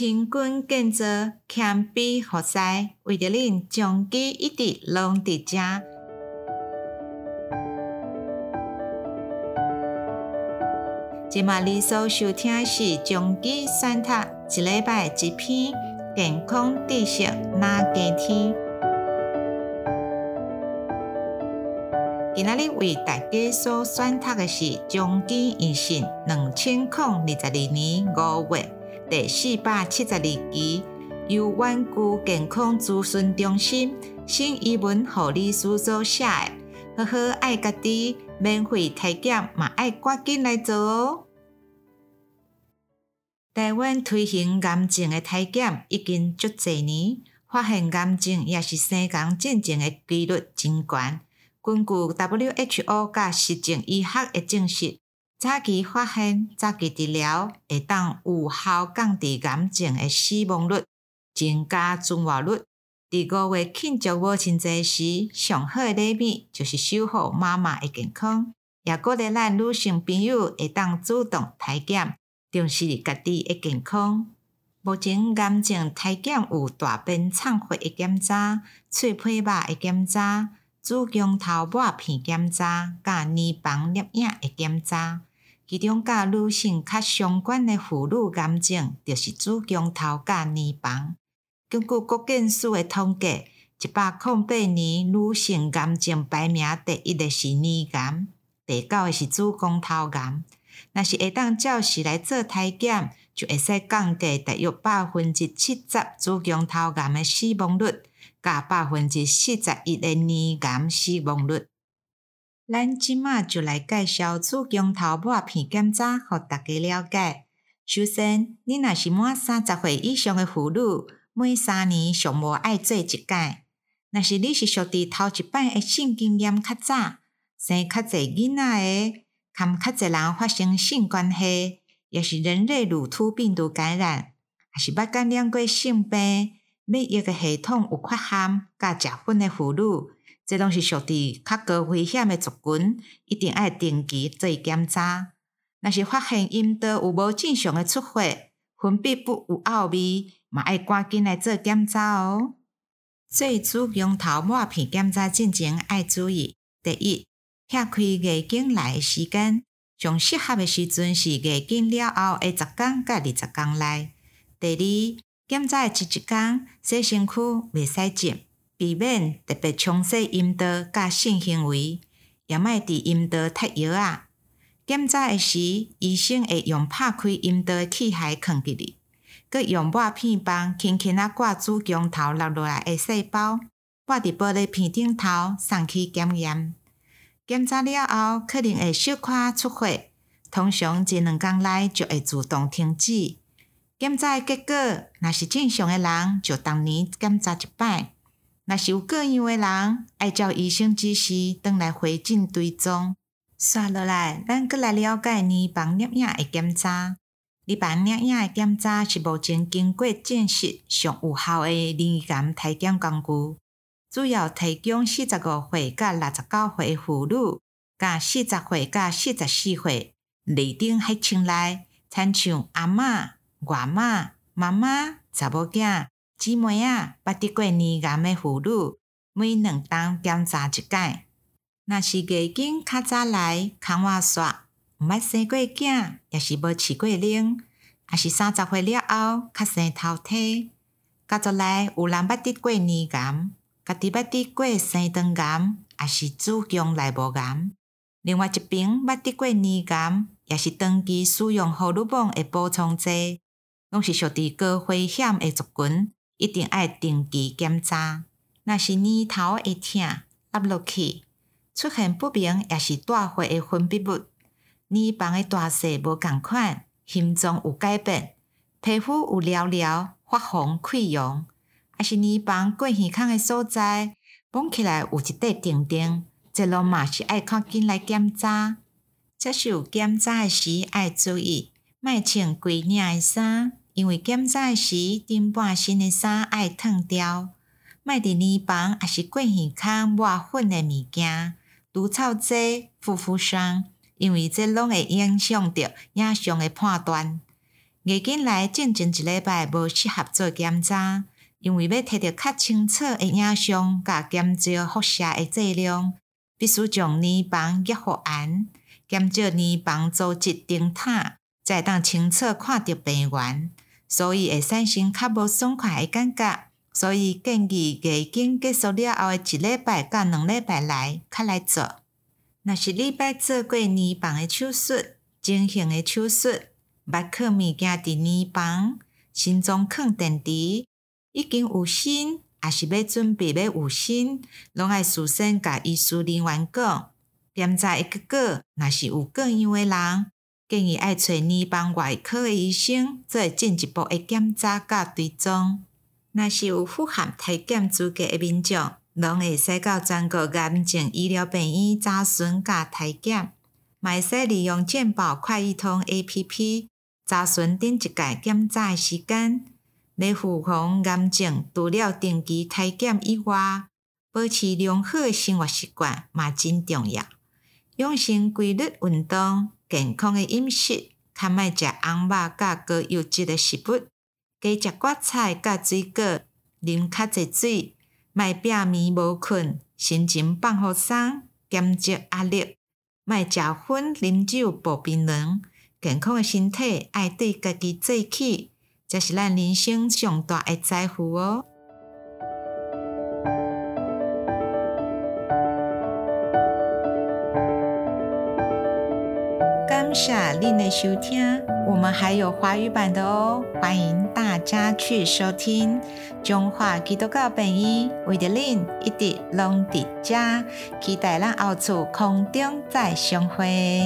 亲军建造谦卑服侍，为着恁将其一直拢伫遮。今麦你所收听是将其选读一礼拜一篇健康知识那加添。今仔日为大家所选读的是将其医信两千零二十二年五月第四百七十二期，由远距健康咨询中心新医文护理师所写的。呵呵，爱家己免费体检嘛，爱赶紧来做哦！台湾推行癌症的体检已经足侪年，发现癌症也是生癌进前的几率真高。根据 WHO 甲实证医学的证实，早期发现、早期治疗会当有效降低癌症的死亡率、增加存活率。伫五月庆祝母亲节时，上好的礼物就是守护妈妈的健康，也鼓励咱女性朋友会当主动体检，重视家己的健康。目前癌症体检有大便肠血的检查、喙皮肉的检查。子宫头抹片检查、甲乳房摄影的检查，其中甲女性较相关的妇女癌症，就是子宫头甲乳房。根据国健署的统计，一百零八年女性癌症排名第一的是乳癌，第九的是子宫头癌。若是会当照实来做体检，就会使降低大约百分之七十子宫头癌的死亡率。加百分之四十一的乳癌死亡率。咱即马就来介绍子宫头抹片检查，互大家了解。首先，你若是满三十岁以上的妇女，每三年上无爱做一届。若是你是属于头一摆的性经验较早，生较侪囡仔的，含较侪人发生性关系，也是人类乳突病毒感染，也是捌感染过性病。免疫个系统有缺陷，甲食薰的妇女，这拢是属于较高危险的族群，一定爱定期做检查。若是发现阴道有无正常的出血，分泌物有奥味，嘛爱赶紧来做检查哦。做子宫头抹片检查进前爱注意：第一，拆开月经来的时间，上适合的时阵是月经了后的十天到二十天内。第二。检查的前一天，洗身躯袂使浸，避免特别冲洗阴道甲性行为，也莫伫阴道脱药啊。检查诶时，医生会用拍开阴道的器械放进去，佮用抹片棒轻轻啊刮子宫头落落来诶细胞，抹伫玻璃片顶头，送去检验。检查了后，可能会小可出血，通常一两工内就会自动停止。检查的结果，若是正常诶人，就逐年检查一摆；若是有各样的人，爱照医生指示，转来回诊追踪。刷落来，咱阁来了解乳房摄影的检查。乳房摄影的检查是目前经过证实上有效的乳癌体检工具，主要提供四十五岁到六十九岁的妇女，甲四十岁到四十四岁年龄还轻内，亲像阿嬷。外妈、妈妈、查某囝、姊妹仔，捌得过乳癌的妇女，每两冬检查一摆。若是月经较早来，空话煞，毋捌生过囝，也是无饲过奶，也是三十岁了后较生头体。家族内有人捌得过乳癌，家己捌得过生肠癌，也是子宫内膜癌。另外一边捌得过乳癌，也是长期使用荷尔蒙的补充剂。拢是属于高危险的族群，一定爱定期检查。若是耳头会痛、压落去、出现不明，也是大血的分泌物。耳房的大小无共款，形状有改变，皮肤有聊聊、发红、溃疡，还是耳房过耳孔的所在，摸起来有一块定定，这拢嘛是爱赶紧来检查。接受检查的时爱注意，莫穿规领的衫。因为检查时，顶半身的衫爱脱掉，莫伫乳房也是过耳孔抹粉的物件，除草剂、护肤霜，因为这拢会影响着影像的判断。月经来进前一礼拜无适合做检查，因为要摕到较清楚的影像甲减少辐射的剂量，必须将黏房压互严，减少黏房组织崩塌，才会当清楚看到病原，所以会产生较无爽快的感觉。所以建议月经结束了后的一礼拜到两礼拜内较来做。若是礼拜做过黏房的手术，整形的手术。捌囥物件伫黏房，心脏囥电池，已经有心，也是要准备要有心，拢爱事先甲医师人员讲。检查的结果，若是有更样的人，建议爱找黏房外科的医生做进一步的检查甲追踪。若是有符合体检资格的民众，拢会使到全国癌症医疗病院查询甲体检，嘛会使利用健保快易通 APP。查询顶一届检查的时间，来预防癌症。除了定期体检以外，保持良好的生活习惯嘛真重要。养成规律运动、健康的饮食，较莫食红肉甲高油脂的食物，加食蕨菜甲水果，啉较侪水，莫拼暝无困，心情放松松，减少压力，莫食薰、啉酒、薄槟榔。健康的身体爱对家己做起，才是咱人生上大的财富哦。感谢您的收听，我们还有华语版的哦，欢迎大家去收听。中华基督教本音为着您一直拢伫家，期待咱后次空中再相会。